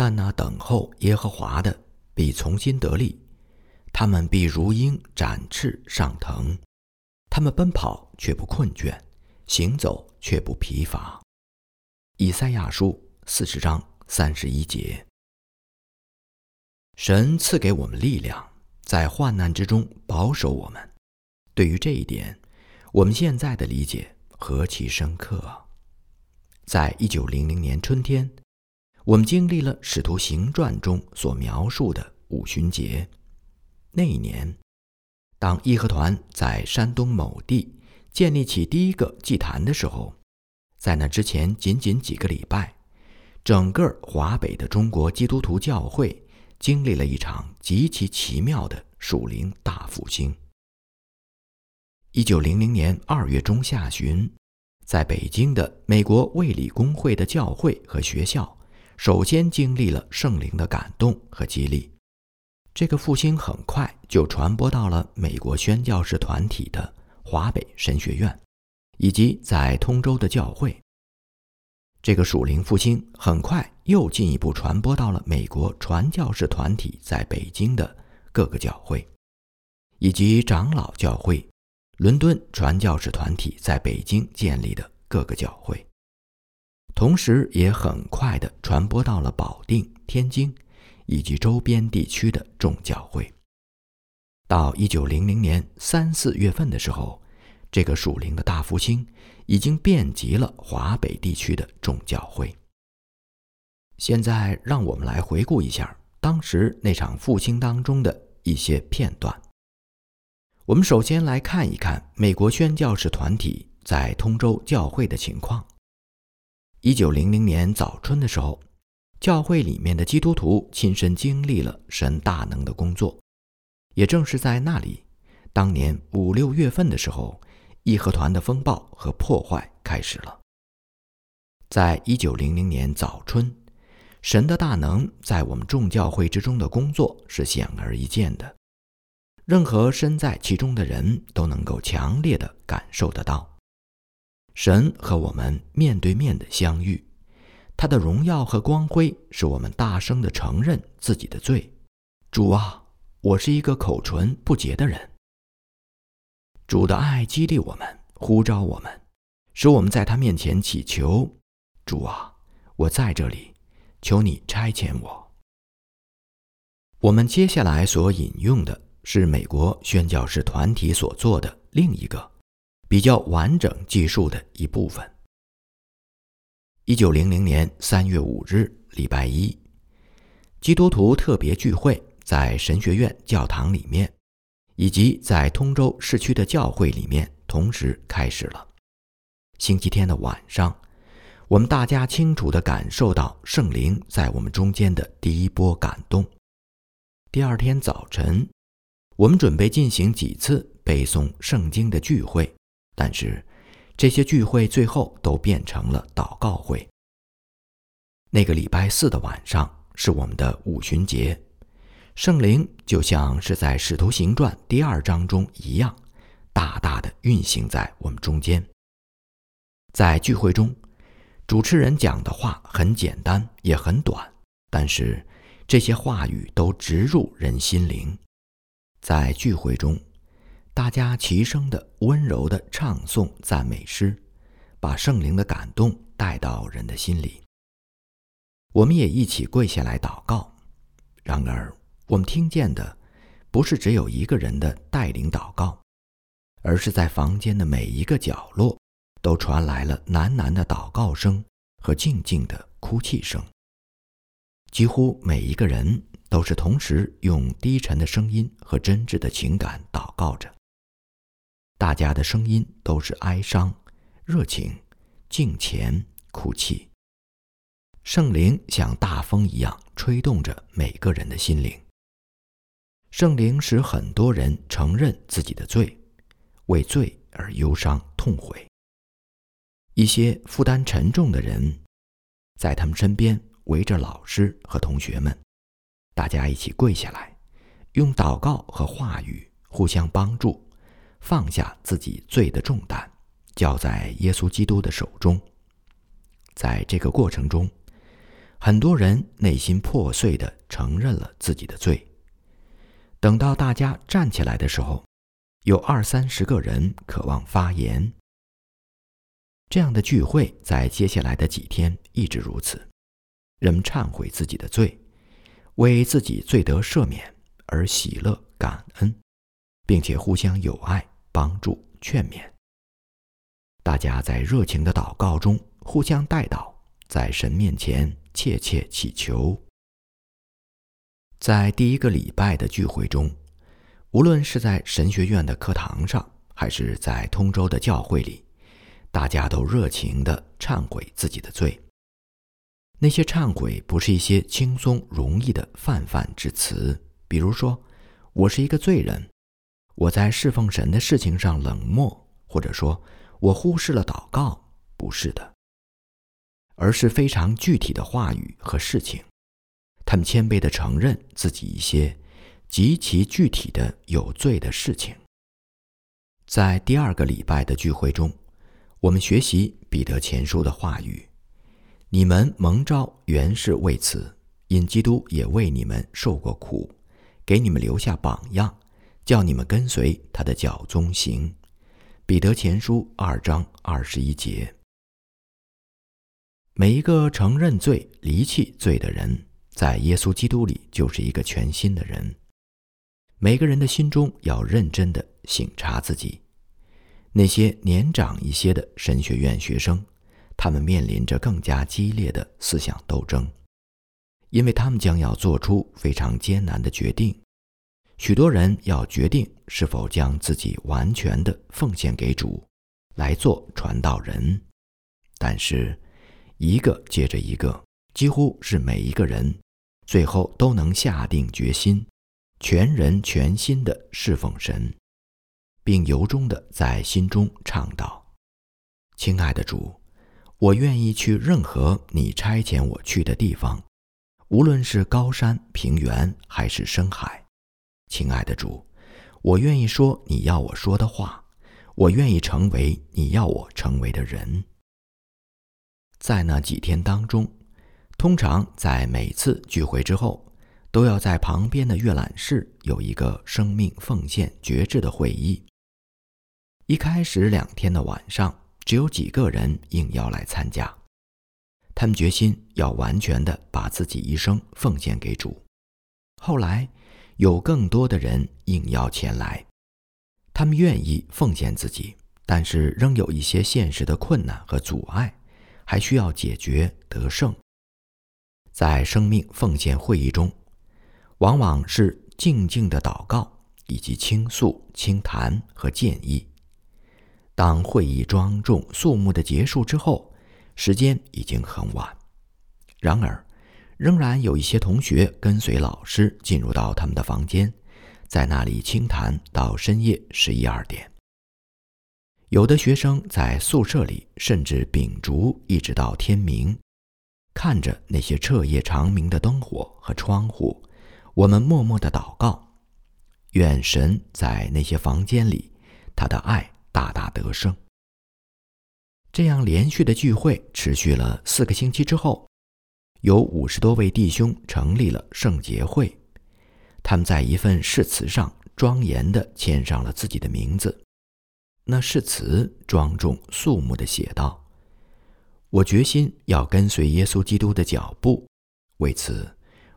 但那等候耶和华的必从心得力，他们必如鹰展翅上腾，他们奔跑却不困倦，行走却不疲乏。以赛亚书四十章三十一节。神赐给我们力量，在患难之中保守我们。对于这一点，我们现在的理解何其深刻！在一九零零年春天，我们经历了《使徒行传》中所描述的五旬节。那一年，当义和团在山东某地建立起第一个祭坛的时候，在那之前仅仅几个礼拜，整个华北的中国基督徒教会。经历了一场极其奇妙的属灵大复兴。一九零零年二月中下旬，在北京的美国卫理公会的教会和学校，首先经历了圣灵的感动和激励。这个复兴很快就传播到了美国宣教士团体的华北神学院，以及在通州的教会。这个属灵复兴很快又进一步传播到了美国传教士团体在北京的各个教会，以及长老教会、伦敦传教士团体在北京建立的各个教会，同时也很快地传播到了保定、天津以及周边地区的众教会。到一九零零年三四月份的时候。这个属灵的大复兴已经遍及了华北地区的众教会。现在，让我们来回顾一下当时那场复兴当中的一些片段。我们首先来看一看美国宣教士团体在通州教会的情况。一九零零年早春的时候，教会里面的基督徒亲身经历了神大能的工作。也正是在那里，当年五六月份的时候。义和团的风暴和破坏开始了。在一九零零年早春，神的大能在我们众教会之中的工作是显而易见的，任何身在其中的人都能够强烈的感受得到。神和我们面对面的相遇，他的荣耀和光辉使我们大声的承认自己的罪。主啊，我是一个口唇不洁的人。主的爱激励我们，呼召我们，使我们在他面前祈求：“主啊，我在这里，求你差遣我。”我们接下来所引用的是美国宣教士团体所做的另一个比较完整记述的一部分。一九零零年三月五日，礼拜一，基督徒特别聚会在神学院教堂里面。以及在通州市区的教会里面同时开始了。星期天的晚上，我们大家清楚地感受到圣灵在我们中间的第一波感动。第二天早晨，我们准备进行几次背诵圣经的聚会，但是这些聚会最后都变成了祷告会。那个礼拜四的晚上是我们的五旬节。圣灵就像是在《使徒行传》第二章中一样，大大的运行在我们中间。在聚会中，主持人讲的话很简单，也很短，但是这些话语都直入人心灵。在聚会中，大家齐声的、温柔的唱诵赞美诗，把圣灵的感动带到人的心里。我们也一起跪下来祷告。然而，我们听见的，不是只有一个人的带领祷告，而是在房间的每一个角落，都传来了喃喃的祷告声和静静的哭泣声。几乎每一个人都是同时用低沉的声音和真挚的情感祷告着。大家的声音都是哀伤、热情、敬虔、哭泣。圣灵像大风一样吹动着每个人的心灵。圣灵使很多人承认自己的罪，为罪而忧伤痛悔。一些负担沉重的人，在他们身边围着老师和同学们，大家一起跪下来，用祷告和话语互相帮助，放下自己罪的重担，交在耶稣基督的手中。在这个过程中，很多人内心破碎的承认了自己的罪。等到大家站起来的时候，有二三十个人渴望发言。这样的聚会在接下来的几天一直如此，人们忏悔自己的罪，为自己罪得赦免而喜乐感恩，并且互相友爱、帮助、劝勉。大家在热情的祷告中互相代祷，在神面前切切祈求。在第一个礼拜的聚会中，无论是在神学院的课堂上，还是在通州的教会里。大家都热情地忏悔自己的罪。那些忏悔不是一些轻松容易的泛泛之词，比如说“我是一个罪人”，我在侍奉神的事情上冷漠，或者说我忽视了祷告。不是的，而是非常具体的话语和事情。他们谦卑地承认自己一些极其具体的有罪的事情。在第二个礼拜的聚会中。我们学习彼得前书的话语：“你们蒙召原是为此，因基督也为你们受过苦，给你们留下榜样，叫你们跟随他的脚踪行。”彼得前书二章二十一节。每一个承认罪、离弃罪的人，在耶稣基督里就是一个全新的人。每个人的心中要认真的省察自己。那些年长一些的神学院学生，他们面临着更加激烈的思想斗争，因为他们将要做出非常艰难的决定。许多人要决定是否将自己完全的奉献给主，来做传道人。但是，一个接着一个，几乎是每一个人，最后都能下定决心，全人全心的侍奉神。并由衷的在心中唱道：“亲爱的主，我愿意去任何你差遣我去的地方，无论是高山平原还是深海。亲爱的主，我愿意说你要我说的话，我愿意成为你要我成为的人。”在那几天当中，通常在每次聚会之后，都要在旁边的阅览室有一个生命奉献决志的会议。一开始两天的晚上，只有几个人应邀来参加。他们决心要完全的把自己一生奉献给主。后来，有更多的人应邀前来，他们愿意奉献自己，但是仍有一些现实的困难和阻碍，还需要解决得胜。在生命奉献会议中，往往是静静的祷告，以及倾诉、倾谈和建议。当会议庄重肃穆的结束之后，时间已经很晚。然而，仍然有一些同学跟随老师进入到他们的房间，在那里倾谈到深夜十一二点。有的学生在宿舍里甚至秉烛一直到天明，看着那些彻夜长明的灯火和窗户，我们默默的祷告，愿神在那些房间里，他的爱。大大得胜。这样连续的聚会持续了四个星期之后，有五十多位弟兄成立了圣洁会。他们在一份誓词上庄严地签上了自己的名字。那誓词庄重肃穆地写道：“我决心要跟随耶稣基督的脚步，为此，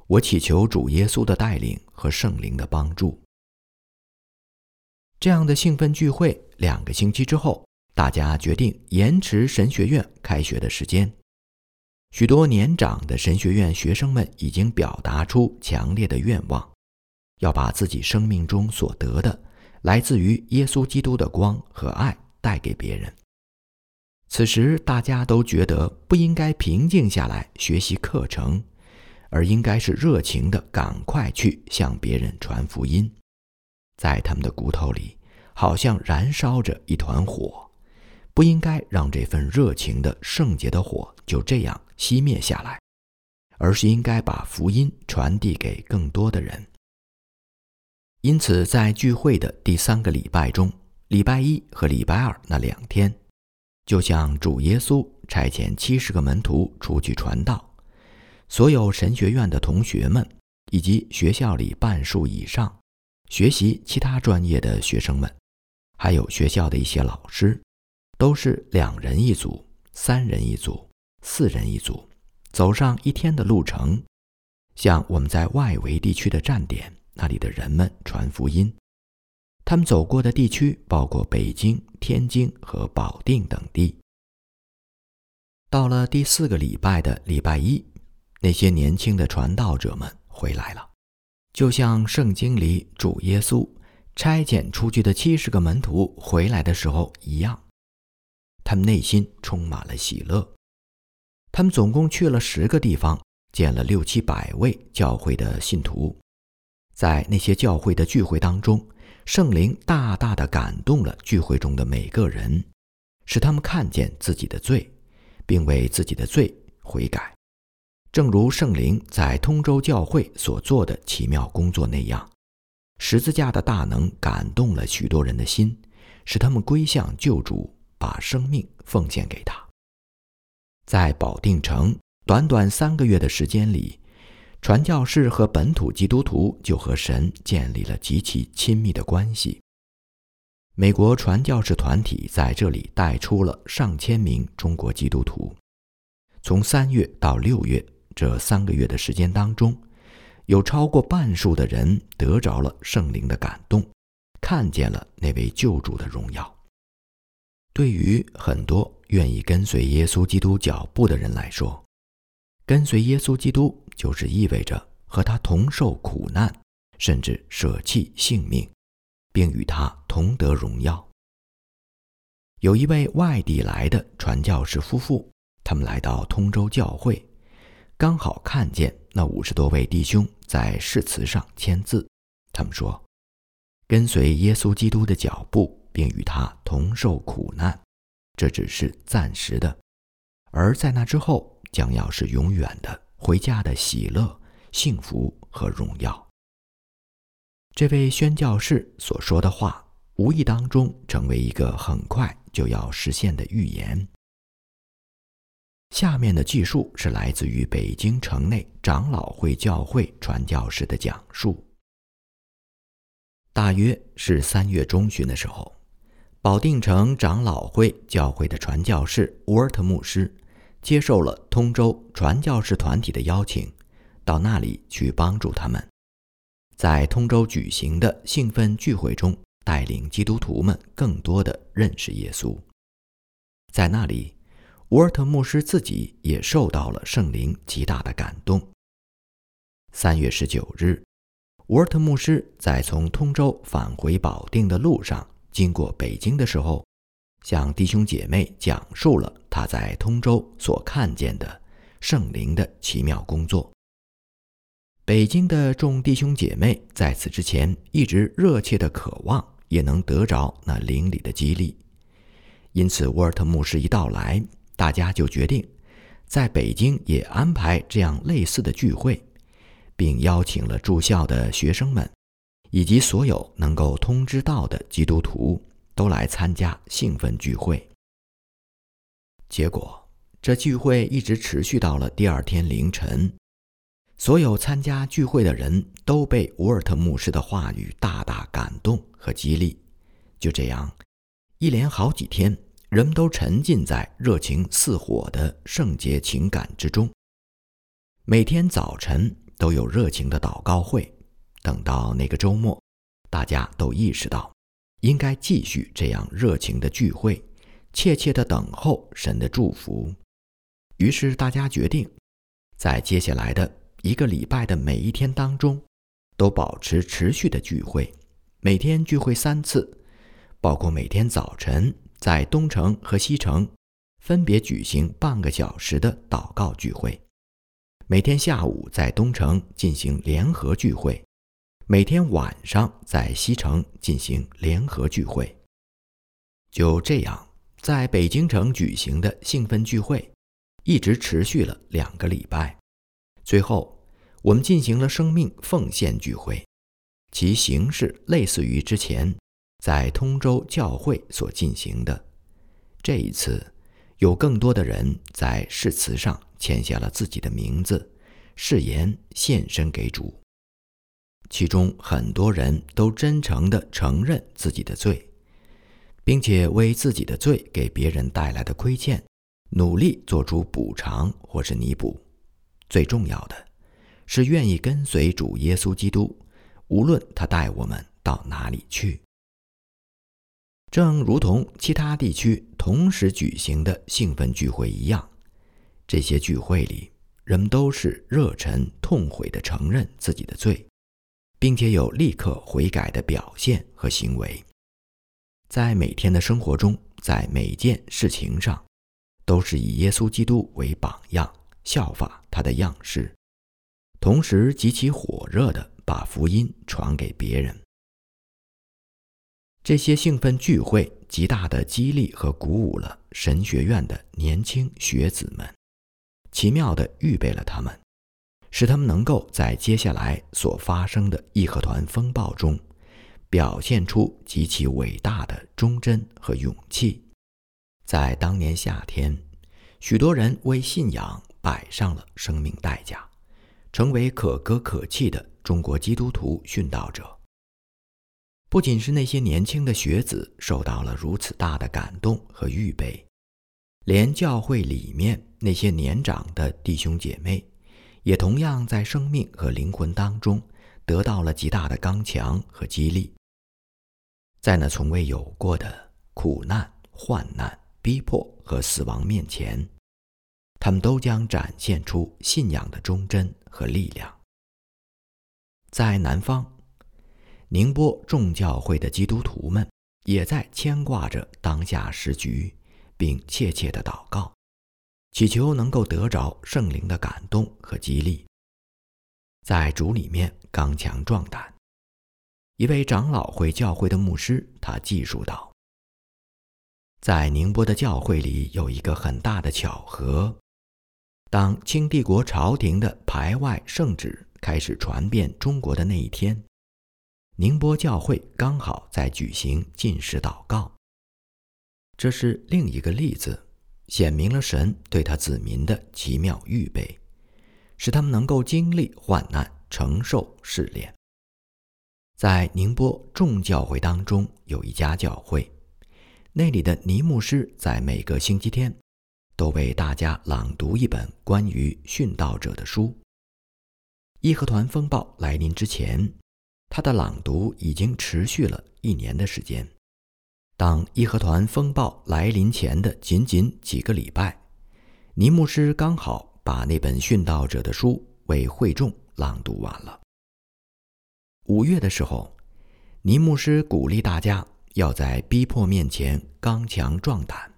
我祈求主耶稣的带领和圣灵的帮助。”这样的兴奋聚会，两个星期之后，大家决定延迟神学院开学的时间。许多年长的神学院学生们已经表达出强烈的愿望，要把自己生命中所得的来自于耶稣基督的光和爱带给别人。此时，大家都觉得不应该平静下来学习课程，而应该是热情的赶快去向别人传福音。在他们的骨头里，好像燃烧着一团火，不应该让这份热情的圣洁的火就这样熄灭下来，而是应该把福音传递给更多的人。因此，在聚会的第三个礼拜中，礼拜一和礼拜二那两天，就像主耶稣差遣七十个门徒出去传道，所有神学院的同学们，以及学校里半数以上学习其他专业的学生们，还有学校的一些老师，都是两人一组、三人一组、四人一组，走上一天的路程，向我们在外围地区的站点那里的人们传福音。他们走过的地区包括北京、天津和保定等地。到了第四个礼拜的礼拜一。那些年轻的传道者们回来了，就像圣经里主耶稣差遣出去的七十个门徒回来的时候一样。他们内心充满了喜乐。他们总共去了十个地方，见了六七百位教会的信徒。在那些教会的聚会当中，圣灵大大的感动了聚会中的每个人，使他们看见自己的罪，并为自己的罪悔改。正如圣灵在通州教会所做的奇妙工作那样，十字架的大能感动了许多人的心，使他们归向救主，把生命奉献给他。在保定城短短三个月的时间里，传教士和本土基督徒就和神建立了极其亲密的关系。美国传教士团体在这里带出了上千名中国基督徒。从三月到六月。这三个月的时间当中，有超过半数的人得着了圣灵的感动，看见了那位救主的荣耀。对于很多愿意跟随耶稣基督脚步的人来说，跟随耶稣基督就是意味着和他同受苦难，甚至舍弃性命，并与他同得荣耀。有一位外地来的传教士夫妇，他们来到通州教会。刚好看见那五十多位弟兄在誓词上签字，他们说：“跟随耶稣基督的脚步，并与他同受苦难，这只是暂时的；而在那之后，将要是永远的回家的喜乐、幸福和荣耀。”这位宣教士所说的话，无意当中成为一个很快就要实现的预言。下面的记述是来自于北京城内长老会教会传教士的讲述。大约是三月中旬的时候，保定城长老会教会的传教士沃尔特牧师接受了通州传教士团体的邀请，到那里去帮助他们，在通州举行的兴奋聚会中，带领基督徒们更多的认识耶稣。在那里。沃尔特牧师自己也受到了圣灵极大的感动。三月十九日，沃尔特牧师在从通州返回保定的路上，经过北京的时候，向弟兄姐妹讲述了他在通州所看见的圣灵的奇妙工作。北京的众弟兄姐妹在此之前一直热切的渴望，也能得着那灵里的激励，因此沃尔特牧师一到来。大家就决定，在北京也安排这样类似的聚会，并邀请了住校的学生们，以及所有能够通知到的基督徒都来参加兴奋聚会。结果，这聚会一直持续到了第二天凌晨。所有参加聚会的人都被沃尔特牧师的话语大大感动和激励。就这样，一连好几天。人们都沉浸在热情似火的圣洁情感之中。每天早晨都有热情的祷告会。等到那个周末，大家都意识到应该继续这样热情的聚会，切切的等候神的祝福。于是大家决定，在接下来的一个礼拜的每一天当中，都保持持续的聚会，每天聚会三次，包括每天早晨。在东城和西城分别举行半个小时的祷告聚会，每天下午在东城进行联合聚会，每天晚上在西城进行联合聚会。就这样，在北京城举行的兴奋聚会一直持续了两个礼拜。最后，我们进行了生命奉献聚会，其形式类似于之前。在通州教会所进行的这一次，有更多的人在誓词上签下了自己的名字，誓言献身给主。其中很多人都真诚地承认自己的罪，并且为自己的罪给别人带来的亏欠，努力做出补偿或是弥补。最重要的，是愿意跟随主耶稣基督，无论他带我们到哪里去。正如同其他地区同时举行的兴奋聚会一样，这些聚会里，人们都是热忱痛悔地承认自己的罪。并且有立刻悔改的表现和行为，在每天的生活中，在每件事情上，都是以耶稣基督为榜样，效法他的样式，同时极其火热的把福音传给别人。这些兴奋聚会极大的激励和鼓舞了神学院的年轻学子们，奇妙的预备了他们。使他们能够在接下来所发生的义和团风暴中，表现出极其伟大的忠贞和勇气。在当年夏天，许多人为信仰摆上了生命代价，成为可歌可泣的中国基督徒殉道者。不仅是那些年轻的学子受到了如此大的感动和预备，连教会里面那些年长的弟兄姐妹。也同样在生命和灵魂当中得到了极大的刚强和激励。在那从未有过的苦难、患难、逼迫和死亡面前，他们都将展现出信仰的忠贞和力量。在南方，宁波众教会的基督徒们也在牵挂着当下时局，并切切的祷告。祈求能够得着圣灵的感动和激励，在主里面刚强壮胆。一位长老会教会的牧师，他记述道：“在宁波的教会里有一个很大的巧合，当清帝国朝廷的排外圣旨开始传遍中国的那一天，宁波教会刚好在举行进士祷告。这是另一个例子。”显明了神对他子民的奇妙预备，使他们能够经历患难、承受试炼。在宁波众教会当中，有一家教会，那里的尼牧师在每个星期天都为大家朗读一本关于殉道者的书。义和团风暴来临之前，他的朗读已经持续了一年的时间。当义和团风暴来临前的仅仅几个礼拜，尼牧师刚好把那本殉道者的书为会众朗读完了。五月的时候，尼牧师鼓励大家要在逼迫面前刚强壮胆。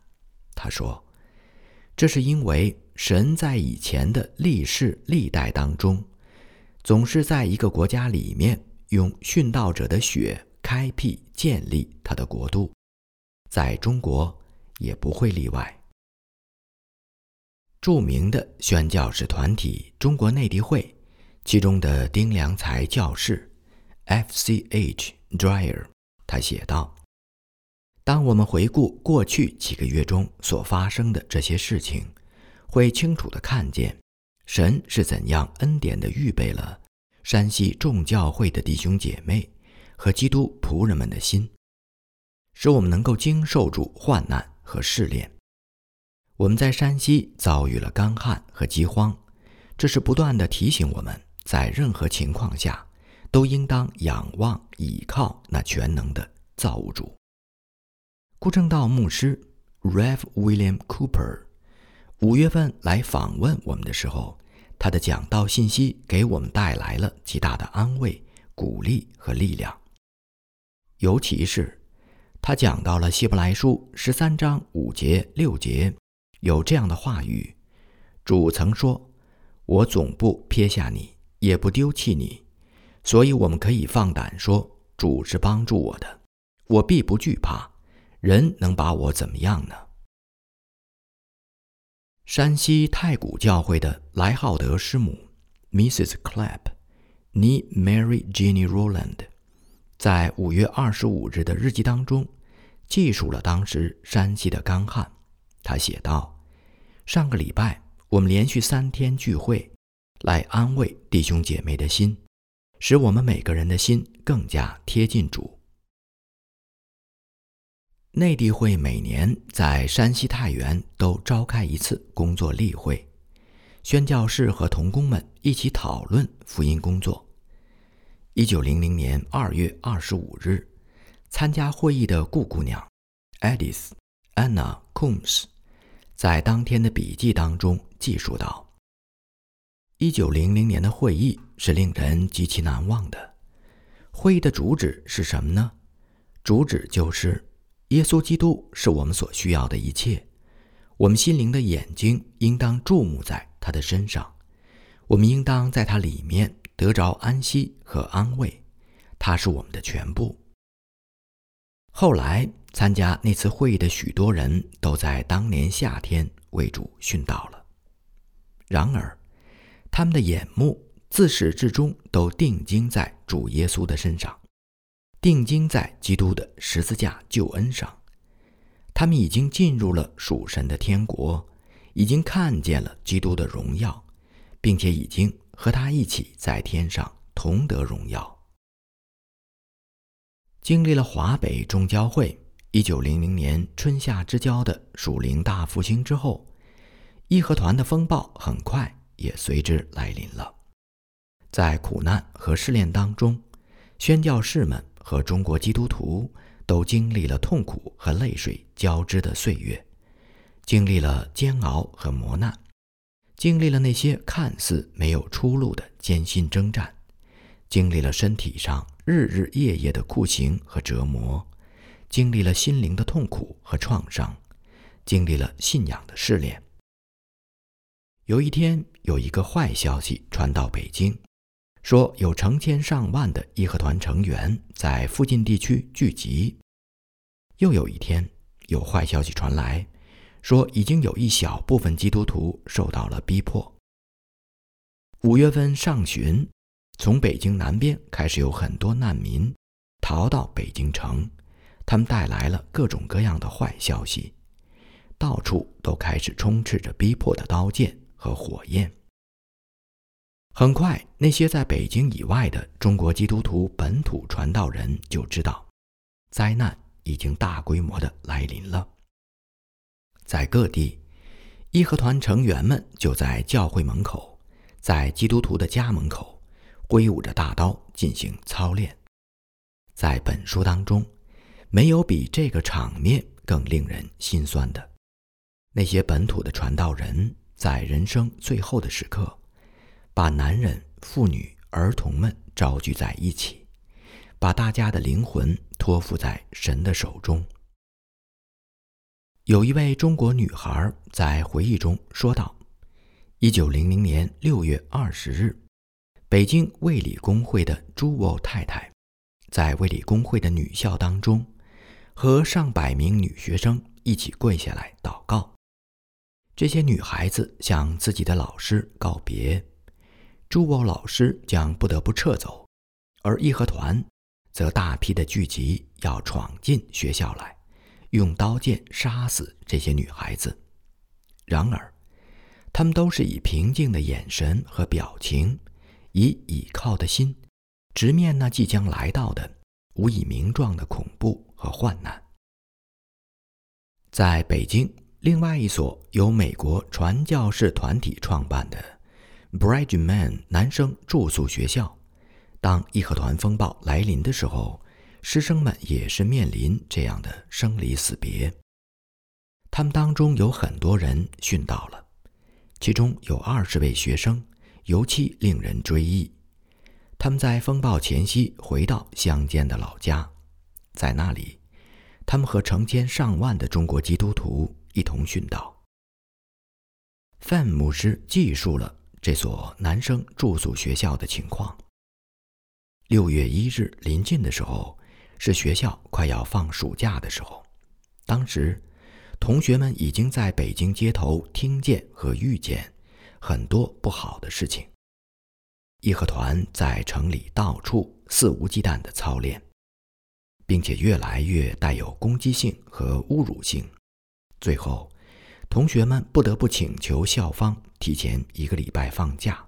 他说：“这是因为神在以前的历世历代当中，总是在一个国家里面用殉道者的血开辟建立他的国度。”在中国也不会例外。著名的宣教士团体中国内地会，其中的丁良才教士，F.C.H. Dryer，他写道：“当我们回顾过去几个月中所发生的这些事情，会清楚的看见，神是怎样恩典的预备了山西众教会的弟兄姐妹和基督仆人们的心。”使我们能够经受住患难和试炼。我们在山西遭遇了干旱和饥荒，这是不断的提醒我们在任何情况下都应当仰望倚靠那全能的造物主。顾正道牧师 Rev. William Cooper 五月份来访问我们的时候，他的讲道信息给我们带来了极大的安慰、鼓励和力量，尤其是。他讲到了希伯来书十三章五节六节，有这样的话语：主曾说：“我总不撇下你，也不丢弃你。”所以我们可以放胆说：“主是帮助我的，我必不惧怕。人能把我怎么样呢？”山西太谷教会的莱浩德师母 Mrs. Clapp，妮 Mary Jenny Rowland。在五月二十五日的日记当中，记述了当时山西的干旱。他写道：“上个礼拜，我们连续三天聚会，来安慰弟兄姐妹的心，使我们每个人的心更加贴近主。内地会每年在山西太原都召开一次工作例会，宣教士和童工们一起讨论福音工作。一九零零年二月二十五日，参加会议的顾姑娘，Edith Anna Coombs，在当天的笔记当中记述道。一九零零年的会议是令人极其难忘的。会议的主旨是什么呢？主旨就是耶稣基督是我们所需要的一切。我们心灵的眼睛应当注目在他的身上，我们应当在他里面得着安息和安慰。他是我们的全部。后来参加那次会议的许多人都在当年夏天为主殉道了。然而。他们的眼目自始至终都定睛在主耶稣的身上，定睛在基督的十字架救恩上。他们已经进入了属神的天国，已经看见了基督的荣耀，并且已经和他一起在天上同得荣耀。经历了华北中教会一九零零年春夏之交的属灵大复兴之后，义和团的风暴很快。也随之来临了。在苦难和试炼当中，宣教士们和中国基督徒都经历了痛苦和泪水交织的岁月，经历了煎熬和磨难，经历了那些看似没有出路的艰辛征战，经历了身体上日日夜夜的酷刑和折磨，经历了心灵的痛苦和创伤，经历了信仰的试炼。有一天，有一个坏消息传到北京，说有成千上万的义和团成员在附近地区聚集。又有一天，有坏消息传来，说已经有一小部分基督徒受到了逼迫。五月份上旬，从北京南边开始有很多难民逃到北京城，他们带来了各种各样的坏消息，到处都开始充斥着逼迫的刀剑。和火焰。很快，那些在北京以外的中国基督徒本土传道人就知道，灾难已经大规模的来临了。在各地，义和团成员们就在教会门口，在基督徒的家门口，挥舞着大刀进行操练。在本书当中，没有比这个场面更令人心酸的。那些本土的传道人。在人生最后的时刻，把男人、妇女、儿童们召聚在一起，把大家的灵魂托付在神的手中。有一位中国女孩在回忆中说道：“一九零零年六月二十日，北京卫理公会的朱沃太太，在卫理公会的女校当中，和上百名女学生一起跪下来祷告。”这些女孩子向自己的老师告别，朱沃老师将不得不撤走，而义和团则大批的聚集，要闯进学校来，用刀剑杀死这些女孩子。然而，他们都是以平静的眼神和表情，以倚靠的心，直面那即将来到的无以名状的恐怖和患难。在北京。另外一所由美国传教士团体创办的 b r i d g e m a n 男生住宿学校，当义和团风暴来临的时候，师生们也是面临这样的生离死别。他们当中有很多人殉道了，其中有二十位学生，尤其令人追忆。他们在风暴前夕回到乡间的老家，在那里，他们和成千上万的中国基督徒。一同殉道。范牧师记述了这所男生住宿学校的情况。六月一日临近的时候，是学校快要放暑假的时候。当时，同学们已经在北京街头听见和遇见很多不好的事情。义和团在城里到处肆无忌惮的操练，并且越来越带有攻击性和侮辱性。最后，同学们不得不请求校方提前一个礼拜放假，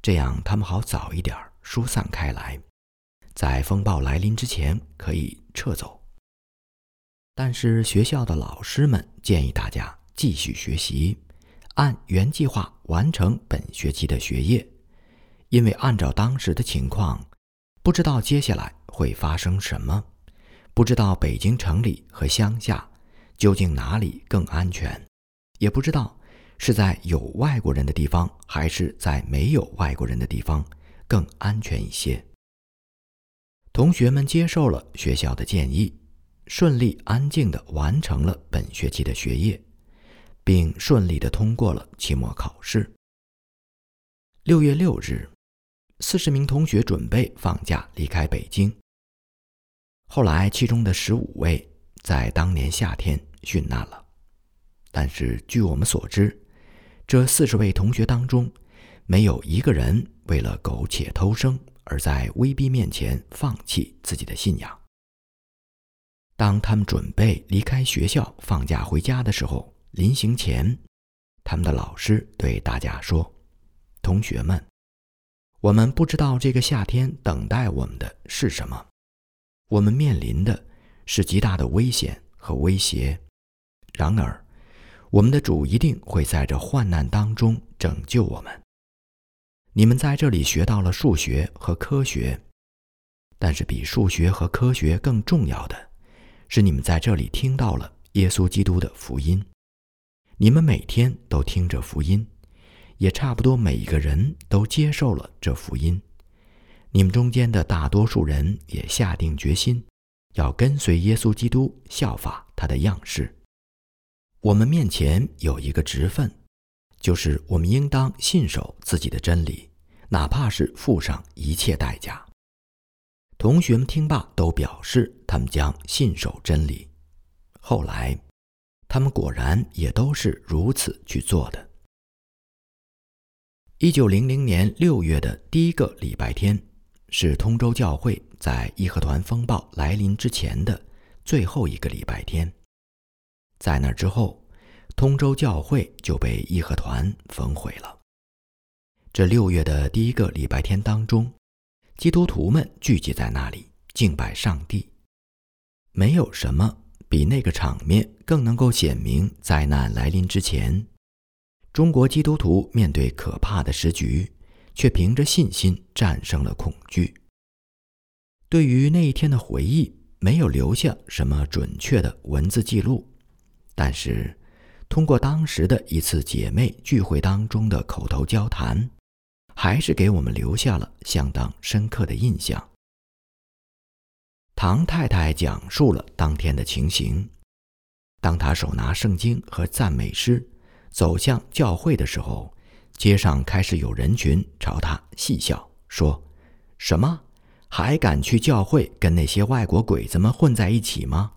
这样他们好早一点疏散开来，在风暴来临之前可以撤走。但是学校的老师们建议大家继续学习，按原计划完成本学期的学业，因为按照当时的情况，不知道接下来会发生什么，不知道北京城里和乡下究竟哪里更安全，也不知道是在有外国人的地方还是在没有外国人的地方更安全一些。同学们接受了学校的建议。顺利安静地完成了本学期的学业，并顺利地通过了期末考试。六月六日，四十名同学准备放假离开北京。后来，其中的十五位在当年夏天殉难了。但是，据我们所知，这四十位同学当中，没有一个人为了苟且偷生而在威逼面前放弃自己的信仰。当他们准备离开学校放假回家的时候，临行前，他们的老师对大家说：“同学们，我们不知道这个夏天等待我们的是什么，我们面临的是极大的危险和威胁。然而，我们的主一定会在这患难当中拯救我们。你们在这里学到了数学和科学，但是比数学和科学更重要的。”是你们在这里听到了耶稣基督的福音，你们每天都听着福音，也差不多每一个人都接受了这福音。你们中间的大多数人也下定决心，要跟随耶稣基督，效法他的样式。我们面前有一个职分，就是我们应当信守自己的真理，哪怕是付上一切代价。同学们听罢，都表示他们将信守真理。后来，他们果然也都是如此去做的。一九零零年六月的第一个礼拜天，是通州教会在义和团风暴来临之前的最后一个礼拜天。在那之后，通州教会就被义和团焚毁了。这六月的第一个礼拜天当中。基督徒们聚集在那里敬拜上帝，没有什么比那个场面更能够显明灾难来临之前，中国基督徒面对可怕的时局，却凭着信心战胜了恐惧。对于那一天的回忆，没有留下什么准确的文字记录，但是通过当时的一次姐妹聚会当中的口头交谈。还是给我们留下了相当深刻的印象。唐太太讲述了当天的情形。当她手拿圣经和赞美诗走向教会的时候，街上开始有人群朝她戏笑，说：“什么？还敢去教会跟那些外国鬼子们混在一起吗？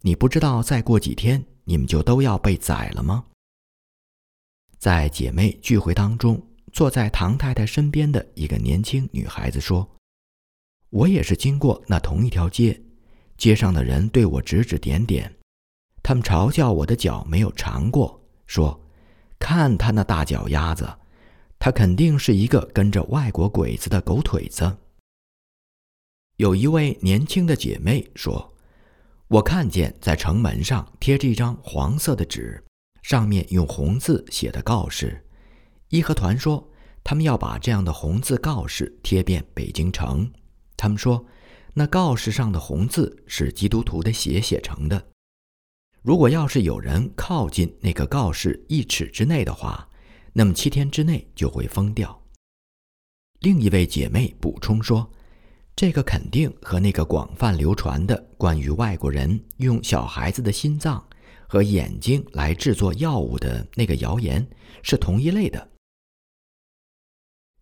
你不知道再过几天你们就都要被宰了吗？”在姐妹聚会当中。坐在唐太太身边的一个年轻女孩子说：“我也是经过那同一条街，街上的人对我指指点点，他们嘲笑我的脚没有长过，说：‘看他那大脚丫子，他肯定是一个跟着外国鬼子的狗腿子。’有一位年轻的姐妹说：‘我看见在城门上贴着一张黄色的纸，上面用红字写的告示。’”义和团说，他们要把这样的红字告示贴遍北京城。他们说，那告示上的红字是基督徒的血写成的。如果要是有人靠近那个告示一尺之内的话，那么七天之内就会疯掉。另一位姐妹补充说，这个肯定和那个广泛流传的关于外国人用小孩子的心脏和眼睛来制作药物的那个谣言是同一类的。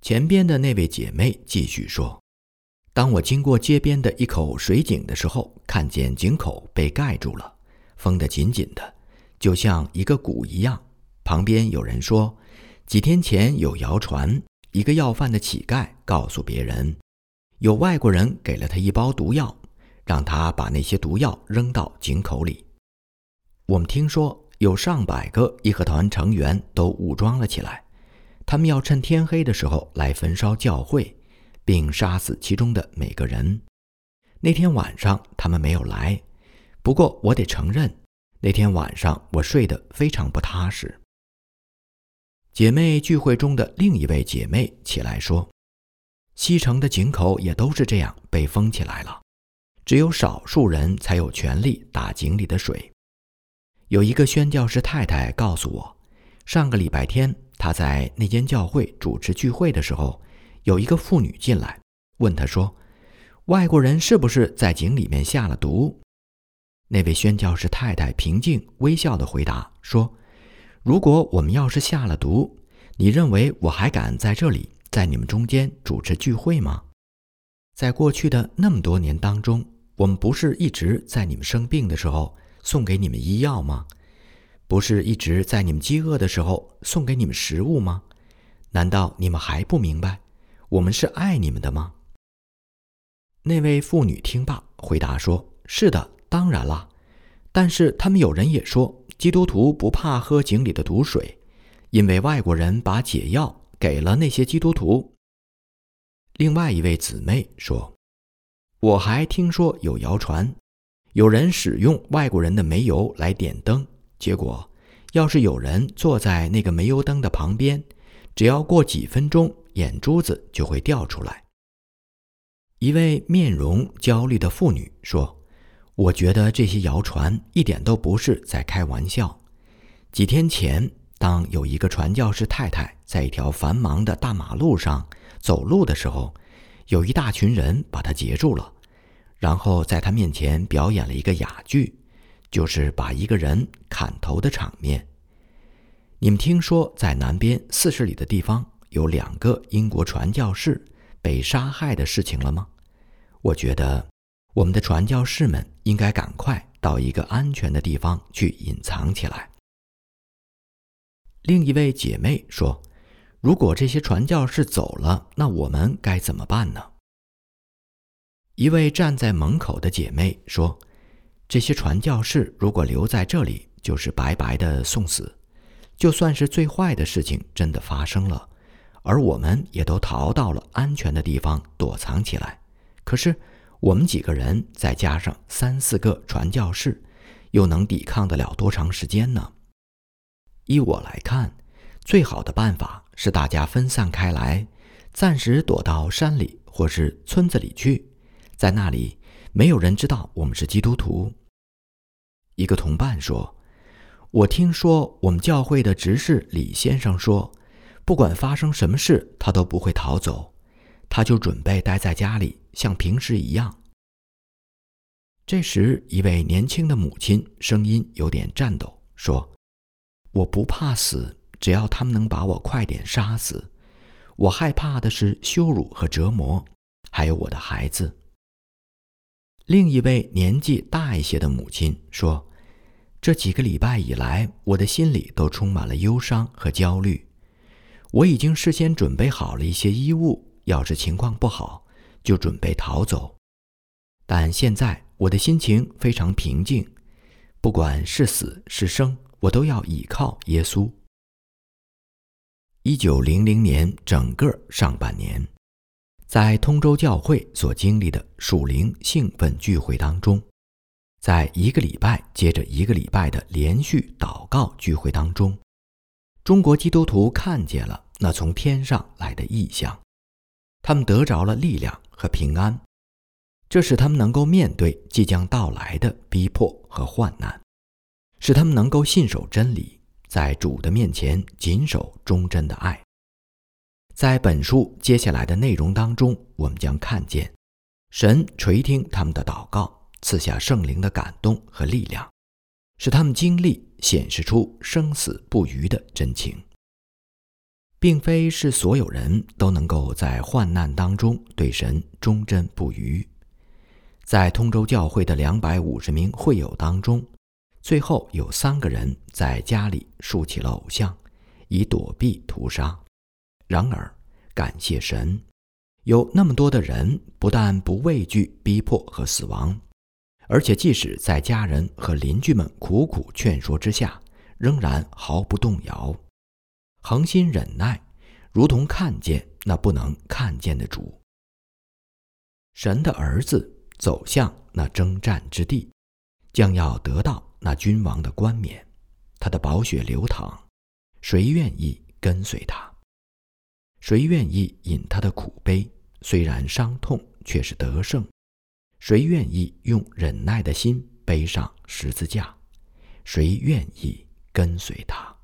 前边的那位姐妹继续说：“当我经过街边的一口水井的时候，看见井口被盖住了，封得紧紧的，就像一个鼓一样。旁边有人说，几天前有谣传，一个要饭的乞丐告诉别人，有外国人给了他一包毒药，让他把那些毒药扔到井口里。我们听说有上百个义和团成员都武装了起来。”他们要趁天黑的时候来焚烧教会，并杀死其中的每个人。那天晚上他们没有来，不过我得承认，那天晚上我睡得非常不踏实。姐妹聚会中的另一位姐妹起来说：“西城的井口也都是这样被封起来了，只有少数人才有权利打井里的水。”有一个宣教士太太告诉我，上个礼拜天她在那间教会主持聚会的时候，有一个妇女进来，问她说。外国人是不是在井里面下了毒？那位宣教士太太平静微笑地回答说：“如果我们要是下了毒，你认为我还敢在这里在你们中间主持聚会吗？在过去的那么多年当中，我们不是一直在你们生病的时候送给你们医药吗？不是一直在你们饥饿的时候送给你们食物吗？难道你们还不明白，我们是爱你们的吗？”那位妇女听罢，回答说：“是的，当然了。但是他们有人也说，基督徒不怕喝井里的毒水，因为外国人把解药给了那些基督徒。”另外一位姊妹说：“我还听说有谣传，有人使用外国人的煤油来点灯，结果要是有人坐在那个煤油灯的旁边，只要过几分钟，眼珠子就会掉出来。”一位面容焦虑的妇女说：“我觉得这些谣传一点都不是在开玩笑。几天前，当有一个传教士太太在一条繁忙的大马路上走路的时候，有一大群人把她截住了，然后在她面前表演了一个哑剧，就是把一个人砍头的场面。你们听说在南边四十里的地方有两个英国传教士？”被杀害的事情了吗？我觉得我们的传教士们应该赶快到一个安全的地方去隐藏起来。另一位姐妹说：“如果这些传教士走了，那我们该怎么办呢？”一位站在门口的姐妹说：“这些传教士如果留在这里，就是白白的送死。就算是最坏的事情真的发生了。”而我们也都逃到了安全的地方躲藏起来。可是，我们几个人再加上三四个传教士，又能抵抗得了多长时间呢？依我来看，最好的办法是大家分散开来，暂时躲到山里或是村子里去，在那里没有人知道我们是基督徒。一个同伴说：“我听说我们教会的执事李先生说。”不管发生什么事，他都不会逃走，他就准备待在家里，像平时一样。这时，一位年轻的母亲声音有点颤抖，说：“我不怕死，只要他们能把我快点杀死。我害怕的是羞辱和折磨，还有我的孩子。”另一位年纪大一些的母亲说：“这几个礼拜以来，我的心里都充满了忧伤和焦虑。”我已经事先准备好了一些衣物，要是情况不好，就准备逃走。但现在我的心情非常平静，不管是死是生，我都要倚靠耶稣。一九零零年整个上半年，在通州教会所经历的属灵兴奋聚会当中，在一个礼拜接着一个礼拜的连续祷告聚会当中。中国基督徒看见了那从天上来的异象，他们得着了力量和平安，这使他们能够面对即将到来的逼迫和患难，使他们能够信守真理，在主的面前谨守忠贞的爱。在本书接下来的内容当中，我们将看见神垂听他们的祷告，赐下圣灵的感动和力量，使他们经历。显示出生死不渝的真情，并非是所有人都能够在患难当中对神忠贞不渝。在通州教会的两百五十名会友当中，最后有三个人在家里竖起了偶像，以躲避屠杀。然而，感谢神，有那么多的人不但不畏惧逼迫和死亡。而且，即使在家人和邻居们苦苦劝说之下，仍然毫不动摇，恒心忍耐，如同看见那不能看见的主。神的儿子走向那征战之地，将要得到那君王的冠冕，他的宝血流淌，谁愿意跟随他？谁愿意饮他的苦杯？虽然伤痛，却是得胜。谁愿意用忍耐的心背上十字架？谁愿意跟随他？